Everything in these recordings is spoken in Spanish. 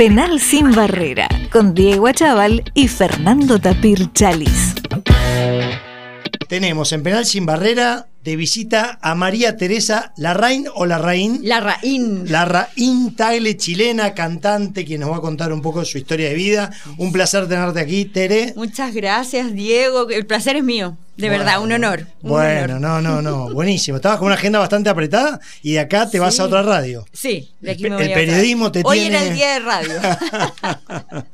Penal sin barrera, con Diego Achával y Fernando Tapir Chalis. Tenemos en Penal sin barrera de visita a María Teresa Larraín o Larraín. Larraín. Larraín Tagle, chilena, cantante, quien nos va a contar un poco de su historia de vida. Un placer tenerte aquí, Tere. Muchas gracias, Diego. El placer es mío. De verdad, un honor. bueno, no, no, no. Buenísimo. Estabas con una agenda bastante apretada y de acá te vas a otra radio. Sí, de aquí me voy El periodismo te Hoy tiene. Hoy era el día de radio.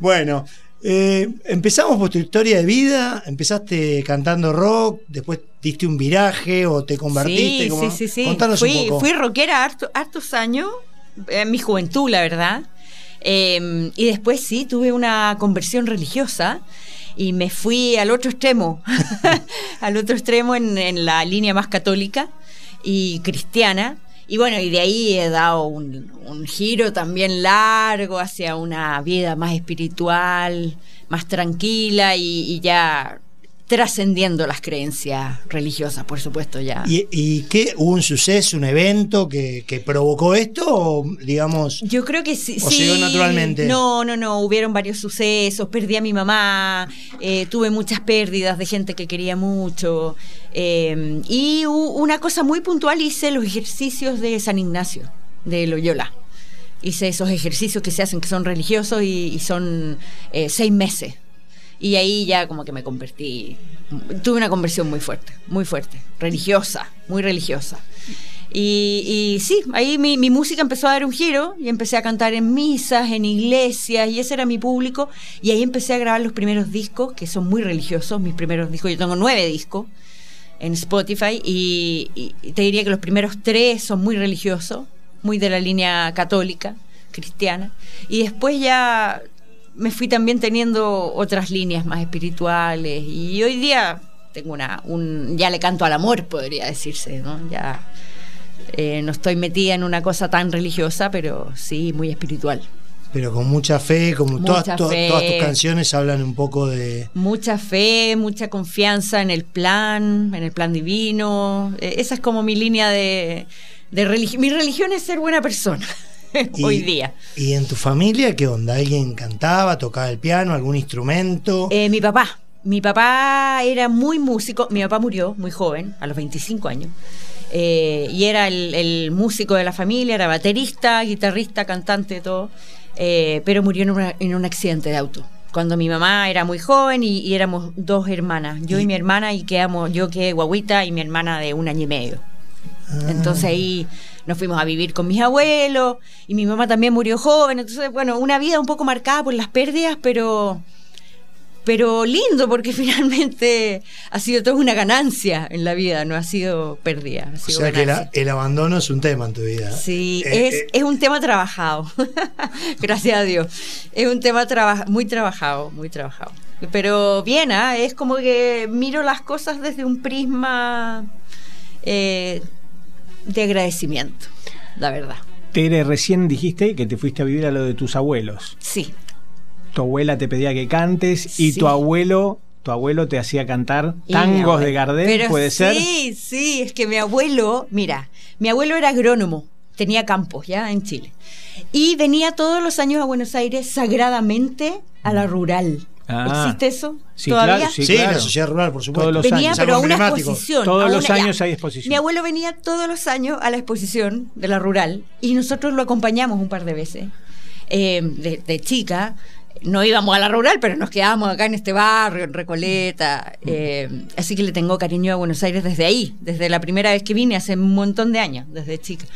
bueno. Eh, empezamos por tu historia de vida, empezaste cantando rock, después diste un viraje o te convertiste. Sí, sí, sí, Contanos fui, un poco. Fui rockera hartos años, en mi juventud, la verdad. Eh, y después sí, tuve una conversión religiosa y me fui al otro extremo, al otro extremo en, en, la línea más católica y cristiana. Y bueno, y de ahí he dado un, giro también largo hacia una vida más espiritual, más tranquila y ya trascendiendo las creencias religiosas, por supuesto, ya. ¿Y, y qué? ¿Hubo un suceso, un evento que, que, provocó esto? O, digamos. Yo creo que sí. ¿O se dio naturalmente? No, no, no. Hubieron varios sucesos. Perdí a mi mamá. Eh, tuve muchas pérdidas de gente que quería mucho. Eh, y una cosa muy puntual hice los ejercicios de San Ignacio, de Loyola. Hice esos ejercicios que se hacen, que son religiosos y, y son eh, seis meses. Y ahí ya como que me convertí, tuve una conversión muy fuerte, muy fuerte, religiosa, muy religiosa. Y, sí, ahí mi, mi, música empezó a dar un giro y empecé a cantar en misas, en iglesias, y ese era mi público. Y ahí empecé a grabar los primeros discos, que son muy religiosos, mis primeros discos. Yo tengo nueve discos en Spotify y, y te diría que los primeros tres son muy religiosos, muy de la línea católica, cristiana. Y después ya me fui también teniendo otras líneas más espirituales y hoy día tengo una un ya le canto al amor podría decirse no ya eh, no estoy metida en una cosa tan religiosa pero sí muy espiritual. Pero con mucha fe como mucha todas, to, fe. todas tus canciones hablan un poco de mucha fe mucha confianza en el plan en el plan divino. Eh, esa es como mi línea de, de religión mi religión es ser buena persona hoy día. ¿Y en tu familia qué onda? ¿Alguien cantaba, tocaba el piano, algún instrumento? Eh, mi papá. Mi papá era muy músico. Mi papá murió muy joven, a los 25 años. Eh, y era el, el, músico de la familia, era baterista, guitarrista, cantante, todo. Eh, pero murió en, una, en, un accidente de auto. Cuando mi mamá era muy joven y, y éramos dos hermanas, yo y, y mi hermana, y quedamos, yo quedé guaguita y mi hermana de un año y medio. Ah. Entonces ahí nos fuimos a vivir con mis abuelos y mi mamá también murió joven. Entonces, bueno, una vida un poco marcada por las pérdidas, pero, pero lindo porque finalmente ha sido toda una ganancia en la vida, no ha sido pérdida. Ha sido o sea ganancia. que la, el abandono es un tema en tu vida. Sí, eh, es, eh. es, un tema trabajado. Gracias a Dios. Es un tema traba muy trabajado, muy trabajado. Pero bien, ¿eh? es como que miro las cosas desde un prisma eh, de agradecimiento, la verdad. Tere, recién dijiste que te fuiste a vivir a lo de tus abuelos. Sí. Tu abuela te pedía que cantes y Sí. tu abuelo, tu abuelo te hacía cantar tangos de Gardel, Pero ¿puede sí, ser? Sí, sí, es que mi abuelo, mira, mi abuelo era agrónomo, tenía campos ya en Chile. Y venía todos los años a Buenos Aires sagradamente a la rural. Ah. ¿Existe eso? Sí, ¿Todavía? claro, Sí, sí, claro. la sociedad rural, por supuesto. Todos los venía, años. pero a una exposición. Todos a los una- años ya. hay exposición. Mi abuelo venía todos los años a la exposición de la rural y nosotros lo acompañamos un par de veces. Eh, de, de chica, no íbamos a la rural, pero nos quedábamos acá en este barrio, en Recoleta. eh, así que le tengo cariño a Buenos Aires desde ahí, desde la primera vez que vine, hace un montón de años, desde chica.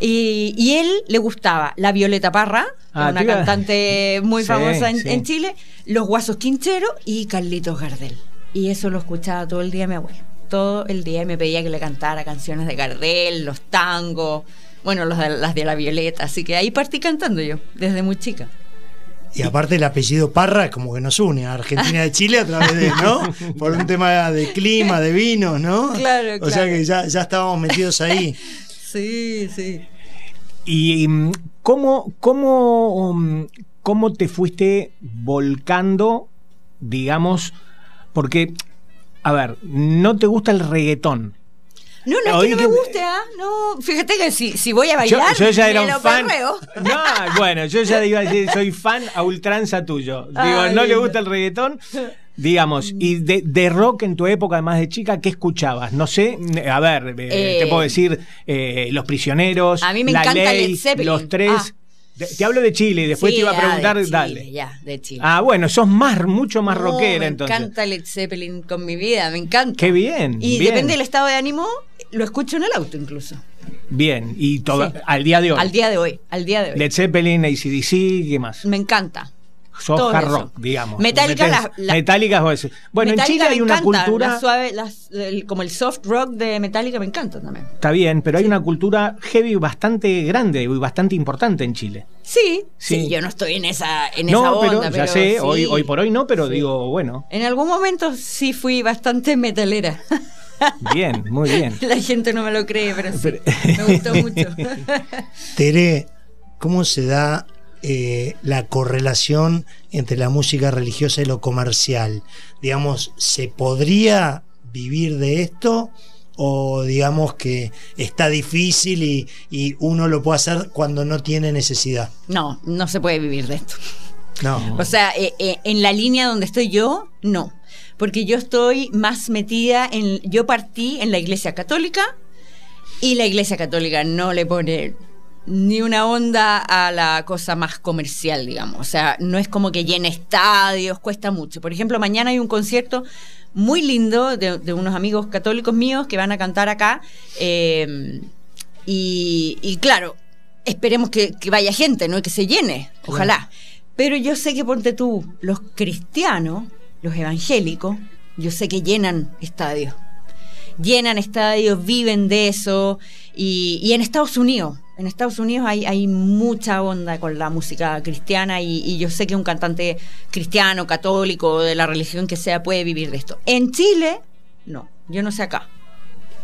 Y, y él le gustaba la Violeta Parra, Ah, una cantante muy Sí, famosa en, sí. en Chile, los Guasos Quincheros y Carlitos Gardel. Y eso lo escuchaba todo el día mi abuelo. Todo el día y me pedía que le cantara canciones de Gardel, los tangos, bueno, los de- las de la Violeta. Así que ahí partí cantando yo, desde muy chica. Y aparte el apellido Parra es como que nos une a Argentina y Chile a través de, ¿no? Por un tema de clima, de vinos, ¿no? Claro, O sea claro. que ya, ya estábamos metidos ahí. Sí, sí. ¿Y mm, cómo, cómo, mm, cómo te fuiste volcando, digamos, porque, a ver, no te gusta el reggaetón? No, no es que no me guste, ¿ah? No, fíjate que si, si voy a Yo, bailar, yo ya era un fan. perreo. No, bueno, yo ya iba a decir, soy fan a ultranza tuyo. Digo, Ay, no le gusta el reggaetón. Digamos, y de, de rock en tu época, además de chica, ¿qué escuchabas? No sé, a ver, eh, Eh, te puedo decir eh, Los Prisioneros, A mí me La encanta Ley, Led Zeppelin. Los Tres. Ah. Te hablo de Chile y después Sí, te iba a ah, de preguntar, Chile, dale. Ya, de Chile. Ah, bueno, sos más, mucho más No, rockera entonces. Me encanta Led Zeppelin con mi vida, me encanta. Qué bien. Y bien, depende del estado de ánimo, lo escucho en el auto incluso. Bien, y todo, Sí. al día de hoy. Al día de hoy, al día de hoy. Led Zeppelin, ACDC, ¿qué más? Me encanta. Sos hard rock, digamos. Metallica, Metés- la- la- Metallica. Bueno, Metallica en Chile hay una encanta, cultura. la suave, las- el- como el soft rock de Metallica me encanta también. Está bien, pero hay una cultura heavy bastante grande y bastante importante en Chile. Sí, sí, Sí. yo no estoy en esa, en esa no, onda, pero ya sé, sí. hoy, hoy por hoy no, pero digo, bueno, En algún momento sí fui bastante metalera. bien, muy bien. La gente no me lo cree, pero sí. Pero- Me gustó mucho. Tere, ¿cómo se da eh, la correlación entre la música religiosa y lo comercial? Digamos, ¿se podría vivir de esto? ¿O digamos que está difícil y, y uno lo puede hacer cuando no tiene necesidad? No, no se puede vivir de esto. No. O sea, eh, eh, en la línea donde estoy yo, no. Porque yo estoy más metida en. Yo partí en la iglesia católica y la iglesia católica no le pone ni una onda a la cosa más comercial, digamos. O sea, no es como que llene estadios, cuesta mucho. Por ejemplo, mañana hay un concierto muy lindo de, de unos amigos católicos míos que van a cantar acá. eh, y, y claro, esperemos que, que vaya gente, ¿no? Y que se llene, ojalá. Pero yo sé que ponte tú, los cristianos, los evangélicos, yo sé que llenan estadios. Llenan estadios, viven de eso. Y, y en Estados Unidos, en Estados Unidos hay, hay mucha onda con la música cristiana y, y yo sé que un cantante cristiano, católico, de la religión que sea, puede vivir de esto. En Chile, no. Yo no sé acá.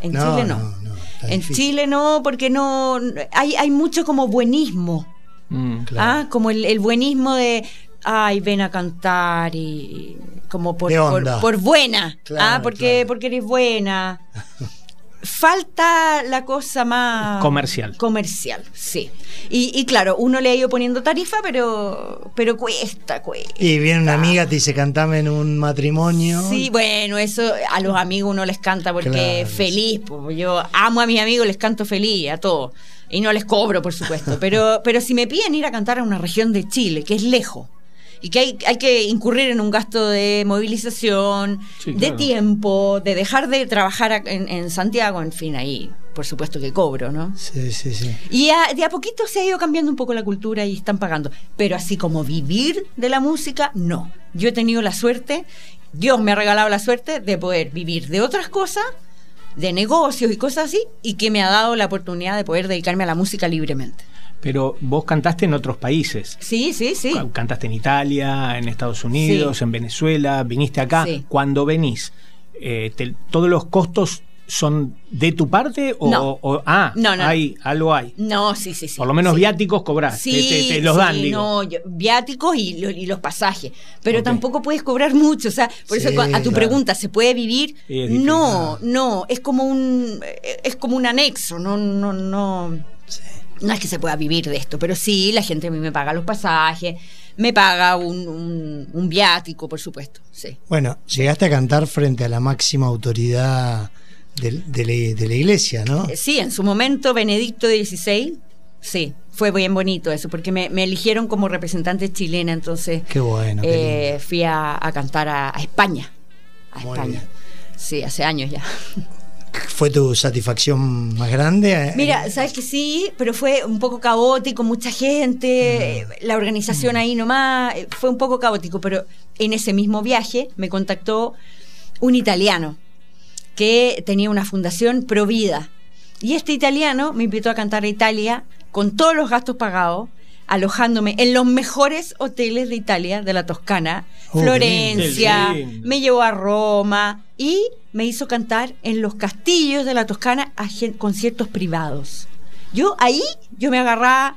En No, Chile no. no, no, está en difícil. Chile no, porque no. Hay, hay mucho como buenismo. Mm. Claro. Ah, como el, el buenismo de, ay, ven a cantar y como por, por, onda. por buena, Claro, ah, porque, claro. porque eres buena. Falta la cosa más Comercial. Comercial, sí. Y, y claro, uno le ha ido poniendo tarifa, pero, pero cuesta, cuesta. Y viene una amiga, te dice, cantame en un matrimonio. Sí, bueno, eso a los amigos uno les canta porque Claro, feliz. pues, yo amo a mis amigos, les canto feliz, a todos. Y no les cobro, por supuesto. Pero, pero si me piden ir a cantar a una región de Chile, que es lejos, y que hay, hay que incurrir en un gasto de movilización, Sí, de claro. tiempo, de dejar de trabajar en, en Santiago, en fin, ahí por supuesto que cobro, ¿no? Sí, sí, sí. Y a- de a poquito se ha ido cambiando un poco la cultura y están pagando. Pero así como vivir de la música, no. Yo he tenido la suerte, Dios me ha regalado la suerte de poder vivir de otras cosas, de negocios y cosas así, y que me ha dado la oportunidad de poder dedicarme a la música libremente. Pero vos cantaste en otros países. Sí, sí, sí. Ca- Cantaste en Italia, en Estados Unidos, Sí. en Venezuela, viniste acá. Sí. Cuando venís, eh, te- ¿todos los costos son de tu parte? O, No. o- ah, No, no, hay, algo hay. No, sí, sí, sí. Por lo menos sí. viáticos cobrás, te- Sí, te, te los dan, digo. No, yo- viáticos y, lo- y los pasajes. Pero tampoco puedes cobrar mucho. O sea, por eso a tu claro. pregunta, ¿se puede vivir? No, no. Es como un eh, es como un anexo. No, no, no. No es que se pueda vivir de esto, pero sí, la gente a mí me paga los pasajes, me paga un, un, un viático, por supuesto. Sí. Bueno, llegaste a cantar frente a la máxima autoridad de, la, de la iglesia, ¿no? Eh, Sí, en su momento, Benedicto XVI, sí, fue bien bonito eso, porque me, me eligieron como representante chilena, entonces Qué bueno. qué eh, fui a, a cantar a, a España. A Muy España. bien. Sí, hace años ya. ¿Fue tu satisfacción más grande? Eh, Mira, sabes que sí, pero fue un poco caótico, mucha gente, eh, la organización ahí nomás, eh, fue un poco caótico, pero en ese mismo viaje me contactó un italiano que tenía una fundación Provida. Y este italiano me invitó a cantar a Italia con todos los gastos pagados, alojándome en los mejores hoteles de Italia, de la Toscana, Oh, Florencia, me llevó a Roma y me hizo cantar en los castillos de la Toscana a conciertos privados. Yo ahí, yo me agarraba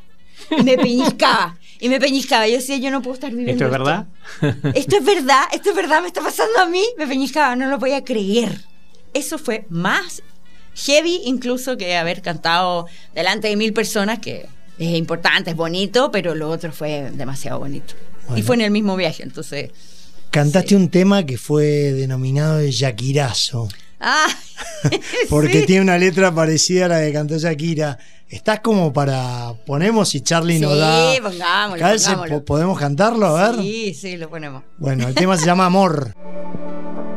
y me peñiscaba. Y me peñiscaba. Yo decía, yo no puedo estar viviendo. ¿Esto es verdad? Esto es verdad, esto es verdad, me está pasando a mí. Me peñiscaba, no lo podía creer. Eso fue más heavy incluso que haber cantado delante de mil personas, que es importante, es bonito, pero lo otro fue demasiado bonito. Y fue en el mismo viaje, entonces... Cantaste Sí. un tema que fue denominado el Yakirazo, Ah, porque sí. tiene una letra parecida a la que cantó Shakira. Estás como para ponemos y Charlie nos Sí, da pongámoslo, calce, pongámoslo. po- podemos cantarlo, a ver. Sí, sí, lo ponemos. Bueno, el tema se llama. Amor,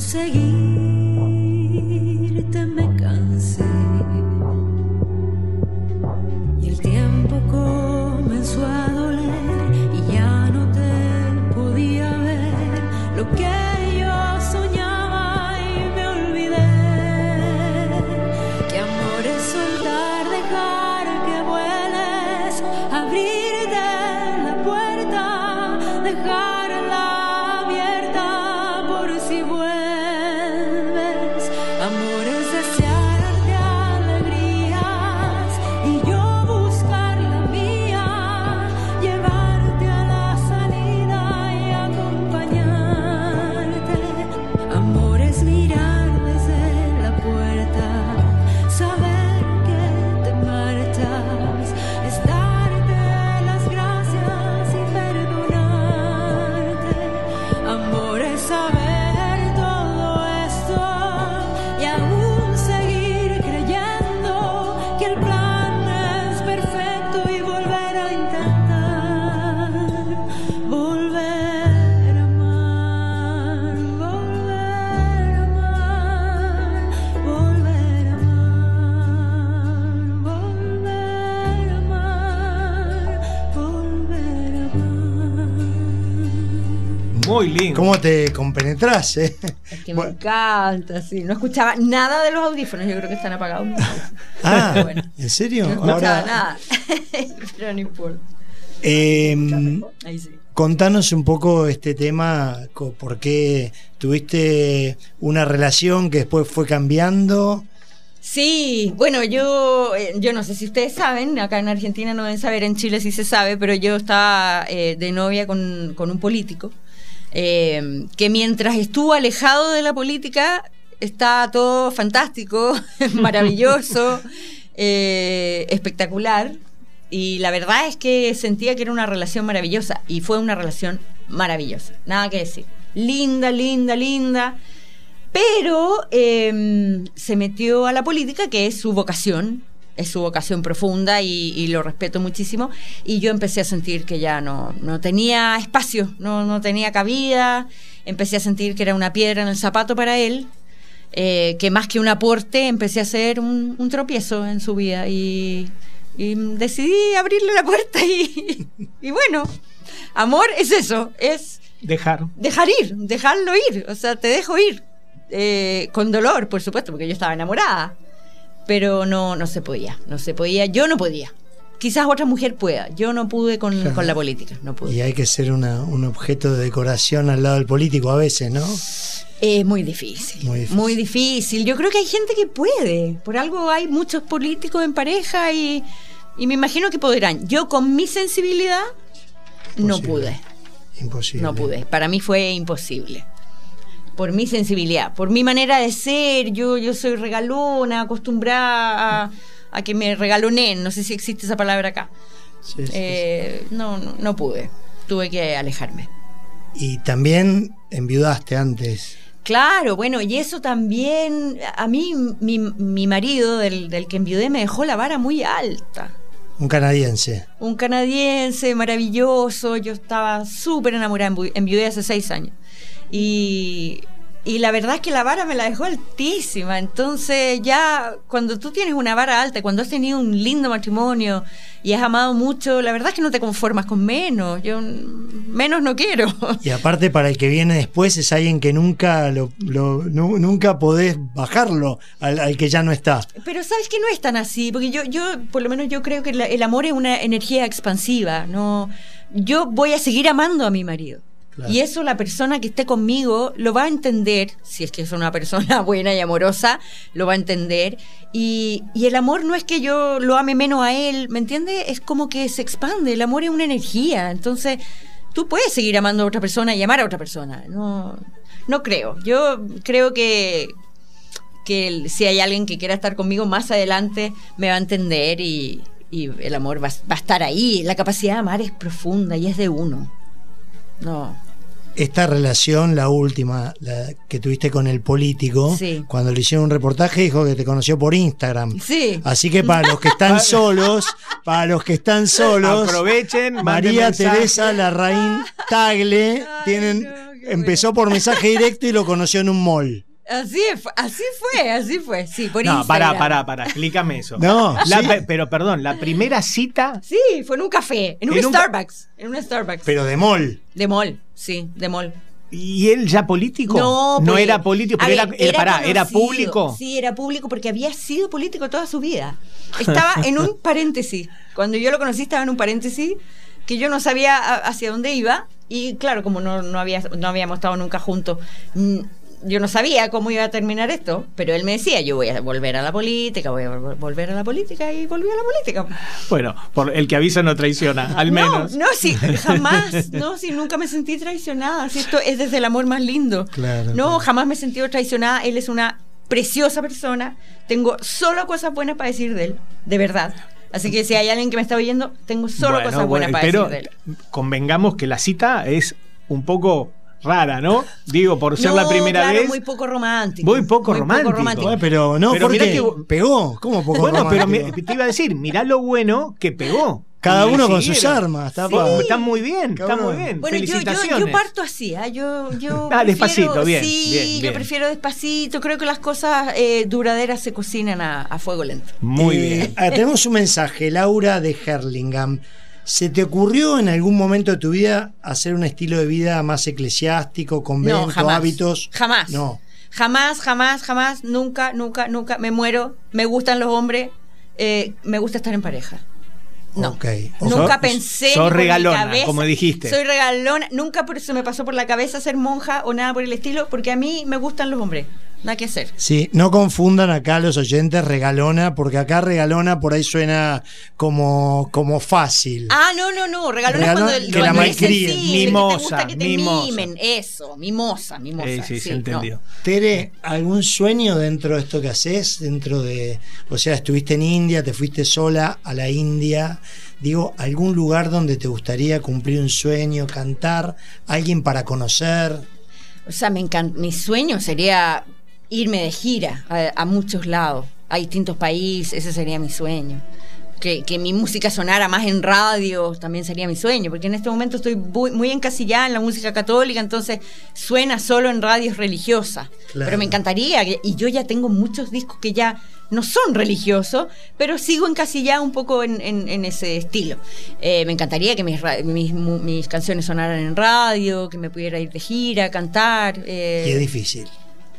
tanto lindo. ¿Cómo te compenetras, eh? Es que Bueno, me encanta, sí. No escuchaba nada de los audífonos, yo creo que están apagados. ah, Bueno. ¿en serio? No escuchaba Ahora, nada. Pero no importa. em, Ahí sí. Contanos un poco este tema, por qué tuviste una relación que después fue cambiando. Sí, bueno, yo, eh, yo no sé si ustedes saben, acá en Argentina no deben saber, en Chile sí se sabe, pero yo estaba eh, de novia con, con un político eh, que mientras estuvo alejado de la política está todo fantástico, maravilloso, eh, espectacular. Y la verdad es que sentía que era una relación maravillosa y fue una relación maravillosa, nada que decir. Linda, linda, linda. Pero eh, se metió a la política, que es su vocación, es su vocación profunda y, y lo respeto muchísimo. Y yo empecé a sentir que ya no, no tenía espacio, no, no tenía cabida. Empecé a sentir que era una piedra en el zapato para él, eh, que más que un aporte empecé a ser un, un tropiezo en su vida. Y, y decidí abrirle la puerta y, y bueno, amor es eso, es Dejar. dejar ir, dejarlo ir, o sea, te dejo ir. Eh, con dolor, por supuesto, porque yo estaba enamorada. Pero no, no se podía, no se podía, yo no podía. Quizás otra mujer pueda, yo no pude con, Claro. con la política, no pude. Y hay que ser una- un objeto de decoración al lado del político a veces, ¿no? Es muy difícil, Muy muy difícil. difícil. Yo creo que hay gente que puede. Por algo hay muchos políticos en pareja y, y me imagino que podrán. Yo con mi sensibilidad no pude. Imposible. No pude. Para mí fue imposible. Por mi sensibilidad, por mi manera de ser. Yo, yo soy regalona, acostumbrada a, a que me regalonen. No sé si existe esa palabra acá. Sí, sí, sí. Eh, no, no, no pude. Tuve que alejarme. Y también enviudaste antes. Claro, bueno, y eso también, a mí mi, mi marido del, del que enviudé me dejó la vara muy alta. Un canadiense. Un canadiense maravilloso, yo estaba súper enamorada, envi- enviudé hace seis años. Y, y la verdad es que la vara me la dejó altísima, entonces ya cuando tú tienes una vara alta, cuando has tenido un lindo matrimonio y has amado mucho, la verdad es que no te conformas con menos, yo menos no quiero. Y aparte para el que viene después es alguien que nunca lo, lo- nu- nunca podés bajarlo al, al que ya no está. Pero sabes que no es tan así, porque yo, yo por lo menos yo creo que la- el amor es una energía expansiva. No, yo voy a seguir amando a mi marido. Y eso la persona que esté conmigo lo va a entender, si es que es una persona buena y amorosa, lo va a entender. Y, y el amor no es que yo lo ame menos a él, ¿me entiendes? Es como que se expande, el amor es una energía. Entonces, tú puedes seguir amando a otra persona y amar a otra persona. No, no creo. Yo creo que, que si hay alguien que quiera estar conmigo más adelante, me va a entender y, y el amor va, va a estar ahí. La capacidad de amar es profunda y es de uno. No. Esta relación, la última, la que tuviste con el político, Sí. cuando le hicieron un reportaje dijo que te conoció por Instagram. Sí. Así que para los que están solos, para los que están solos, Aprovechen, María. Teresa Larraín Tagle tienen, no, qué empezó por mensaje directo y lo conoció en un mall. Así, así fue, así fue. Sí, por No, Instagram. pará, pará, pará, explícame eso. No, La sí. pero perdón, la primera cita. Sí, fue en un café, en un En un- Starbucks. En un Starbucks. Pero de mall. de mall, sí, de mall. ¿Y él ya político? No, no pues, era político, a pero ver, era, era, pará, ¿era público. Sí, era público porque había sido político toda su vida. Estaba en un paréntesis. Cuando yo lo conocí estaba en un paréntesis que yo no sabía hacia dónde iba y claro, como no, no, había, no habíamos estado nunca juntos, mm, yo no sabía cómo iba a terminar esto, pero él me decía, yo voy a volver a la política, voy a vol- volver a la política y volví a la política. Bueno, por el que avisa no traiciona, al menos. No, no, sí, jamás, no, sí, nunca me sentí traicionada, sí, esto es desde el amor más lindo. Claro, No, claro. jamás me he sentido traicionada, él es una preciosa persona, tengo solo cosas buenas para decir de él, de verdad. Así que si hay alguien que me está oyendo, tengo solo Bueno, cosas buenas bueno, para pero decir de él. convengamos que la cita es un poco rara, ¿no? Digo, por ser la primera claro, vez. muy poco romántico. Muy poco romántico. Bueno, pero no, Pero mirá porque que- pegó. ¿Cómo poco bueno, pero romántico? me- te iba a decir, mirá lo bueno que pegó. Cada uno con sus armas, está Sí, pa- está muy bien, Cada está uno- muy bien. Bueno, yo, yo, parto así, ¿ah? yo, yo Ah, prefiero- despacito, bien, Sí, bien, yo prefiero despacito. Creo que las cosas eh, duraderas se cocinan a, a fuego lento. Muy Eh, bien. ah, tenemos un mensaje, Laura de Herlingham. ¿Se te ocurrió en algún momento de tu vida hacer un estilo de vida más eclesiástico, convento, No, jamás. hábitos? Jamás. No. Jamás, jamás, jamás, nunca, nunca, nunca. Me muero. Me gustan los hombres. eh, me gusta estar en pareja. No. Ok. Nunca Sos- pensé. mi regalona, cabeza- como dijiste. Soy regalona. Nunca por eso me pasó por la cabeza ser monja o nada por el estilo, porque a mí me gustan los hombres. Nada que hacer. Sí, no confundan acá los oyentes regalona, porque acá regalona por ahí suena como, como fácil. Ah, no, no, no. Regalona es cuando, que cuando la es malcríen. que te Mimosa, gusta que te mimosa. mimen. Eso, mimosa, mimosa. Eh, sí, se no. entendió. Tere, ¿algún sueño dentro de esto que haces? Dentro de, o sea, estuviste en India, te fuiste sola a la India. Digo, ¿algún lugar donde te gustaría cumplir un sueño, cantar? ¿Alguien para conocer? O sea, me encan- mi sueño sería irme de gira a, a muchos lados, a distintos países, ese sería mi sueño. Que, que mi música sonara más en radio también sería mi sueño, porque en este momento estoy muy, muy encasillada en la música católica, entonces suena solo en radios religiosas. Claro. Pero me encantaría, y yo ya tengo muchos discos que ya no son religiosos, pero sigo encasillada un poco en, en- en ese estilo. Eh, me encantaría que mis, mis, mis canciones sonaran en radio, que me pudiera ir de gira, cantar. eh, Y es difícil.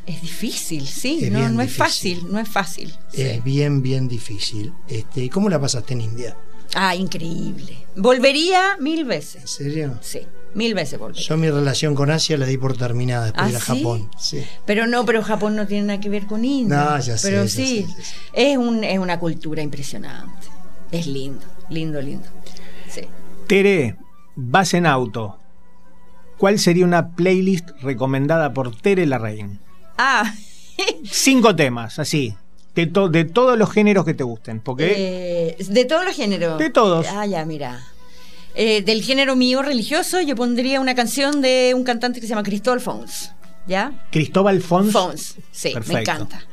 Es difícil, sí, Es no, no es fácil, no es fácil. sí. Es bien, bien difícil. Este, ¿Cómo la pasaste en India? Ah, increíble. Volvería mil veces. ¿En serio? Sí, Mil veces volvería. Yo mi relación con Asia la di por terminada después ¿Ah, de ir a sí? Japón. Sí. Pero no, pero Japón no tiene nada que ver con India. No, ya sé, Pero ya sí, sé, ya sé. Es, un, es una cultura impresionante. Es lindo, lindo, lindo. Sí. Tere, vas en auto. ¿Cuál sería una playlist recomendada por Tere Larraín? Ah, Cinco temas, así. De, to- de todos los géneros que te gusten. Porque eh, de todos los géneros. De todos. Ah, ya, mira. Eh, del género mío religioso, yo pondría una canción de un cantante que se llama Cristóbal Fons. ¿Ya? Cristóbal Fons. Fons, sí, me encanta.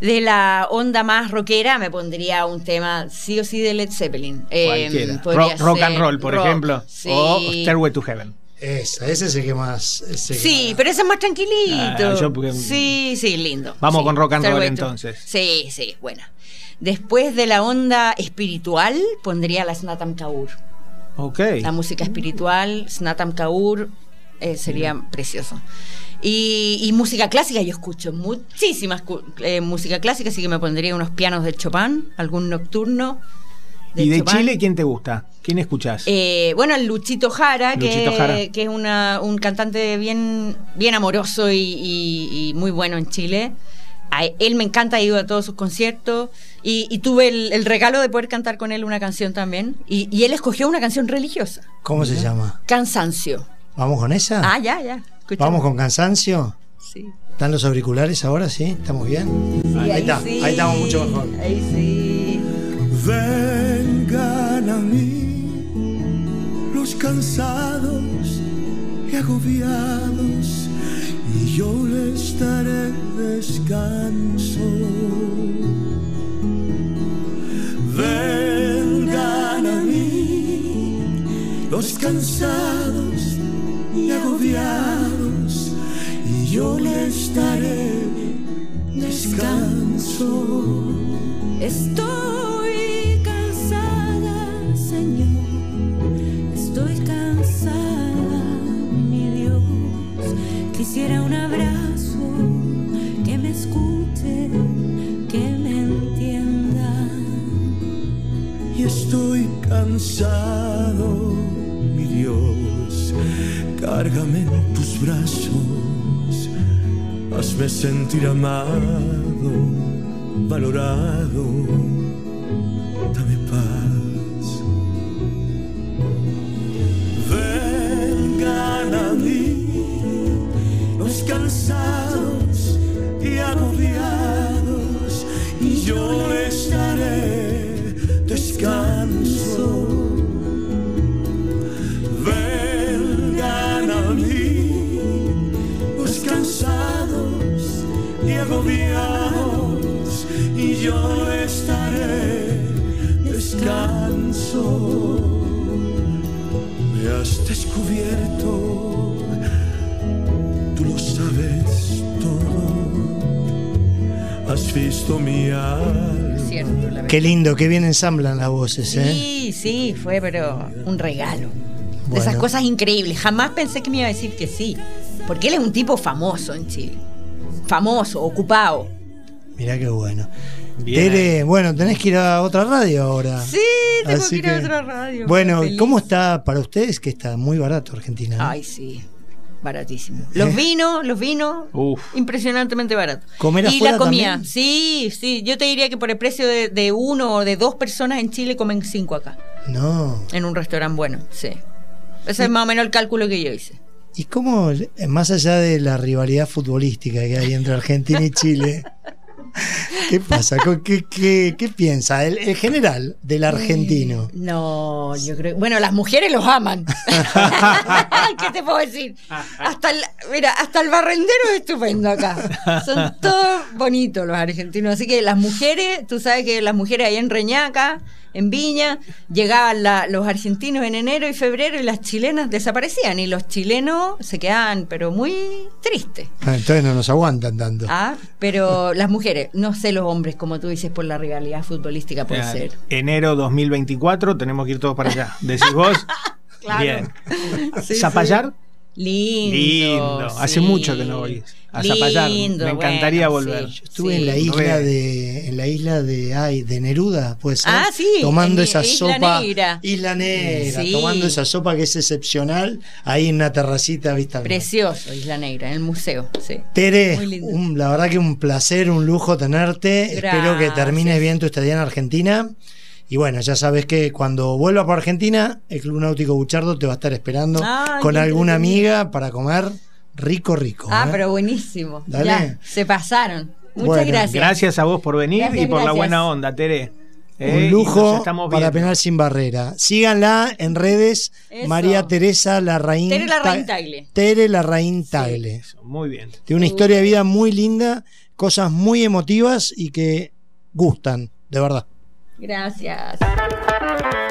De la onda más rockera me pondría un tema sí o sí de Led Zeppelin. Eh, Cualquiera. Rock, and roll, por rock, ejemplo. sí. O Stairway to Heaven. Esa, ese es el que más. ese que Sí, más- pero ese es más tranquilito. Ah, yo porque- Sí, sí, lindo. Vamos Sí, con rock and roll, entonces. Sí, sí, buena. Después de la onda espiritual, pondría la Snatam Kaur. Ok. La música espiritual, Snatam Kaur, eh, sería precioso. Y, y música clásica, yo escucho muchísimas eh, música clásica, así que me pondría unos pianos de Chopin, algún nocturno. ¿Y de Chopin. Chile quién te gusta? ¿Quién escuchás? Eh, bueno, el Luchito Jara, Luchito que, Jara. que es una- un cantante bien, bien amoroso y, y- y muy bueno en Chile. A él me encanta, he ido a todos sus conciertos y, y tuve el, el regalo de poder cantar con él una canción también. Y, y él escogió una canción religiosa, ¿Cómo se llama? Cansancio. ¿Vamos con esa? Ah, ya, ya. escuchamos. ¿Vamos con cansancio? Sí. ¿Están los auriculares ahora? ¿Sí? ¿Estamos bien? Sí, ahí, está, sí. ahí estamos mucho mejor. Ahí sí. Cansados y agobiados y yo les daré descanso. Vengan a mí los cansados y agobiados y yo les daré descanso. Estoy cansado, mi Dios. Cárgame en tus brazos, hazme sentir amado, valorado. Qué lindo, qué bien ensamblan las voces, ¿eh? Sí, sí, fue pero un regalo. De Bueno. esas cosas increíbles. Jamás pensé que me iba a decir que sí. Porque él es un tipo famoso en Chile. Famoso, ocupado. Mirá qué bueno. Bien Tere, bueno, tenés que ir a otra radio ahora. Sí, tengo Así que ir a que- otra radio. Bueno. ¿cómo está para ustedes que está muy barato Argentina? ¿no? Ay, sí. Baratísimo. Los vinos, los vinos, Uf. impresionantemente baratos. ¿Comer y la comida, también? sí, sí. Yo te diría que por el precio de, de uno o de dos personas en Chile comen cinco acá. No. En un restaurante bueno, sí. Ese es más o menos el cálculo que yo hice. ¿Y cómo, eh, más allá de la rivalidad futbolística que hay entre Argentina y Chile, qué pasa? ¿Con ¿Qué, qué, qué piensa el, el general del argentino? No, yo creo. Bueno, las mujeres los aman. ¿Qué te puedo decir? Hasta el, mira, hasta el barrendero es estupendo acá. Son todos bonitos los argentinos. Así que las mujeres, tú sabes que las mujeres ahí en Reñaca, en Viña, llegaban la- los argentinos en enero y febrero y las chilenas desaparecían. Y los chilenos se quedaban, pero muy tristes. Ah, entonces no nos aguantan tanto. Ah, pero las mujeres, no sé los hombres, como tú dices, por la rivalidad futbolística puede Ya, ser. Enero 2024, tenemos que ir todos para allá. Decís vos. Claro. Bien. Sí, ¿Zapallar? Lindo. Lindo. Hace sí. mucho que no voy a Zapallar. Lindo, Me encantaría bueno, volver. sí, Yo estuve sí. en la isla Re. de en la isla de ay, de Neruda, puede ser. Ah, sí, tomando en esa Isla sopa Negra. Isla Negra, Sí. tomando esa sopa que es excepcional ahí en una terracita mar. Precioso, Isla Negra, en el museo. Sí. Tere, Muy lindo. un- la verdad que un placer, un lujo tenerte. Espero que termines bien tu estadía en Argentina. Y bueno, ya sabes que cuando vuelva por Argentina, el Club Náutico Buchardo te va a estar esperando con alguna amiga para comer rico, rico. Ah, ¿eh? pero buenísimo. Dale. Ya, se pasaron. Muchas Bueno, gracias. Gracias a vos por venir Gracias, y por la buena onda, Tere. Eh, Un lujo estamos para. Penal Sin Barrera. Síganla en redes. Eso. María Teresa Larraín. Tere Larraín Ta- Tagle. Tere Larraín Tagle. Muy bien. Tiene una historia de vida muy linda, cosas muy emotivas y que gustan, de verdad. Gracias.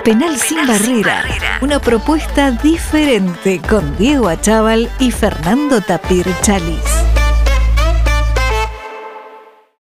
Penal sin barrera. Una propuesta diferente con Diego Achával y Fernando Tapir Chalis.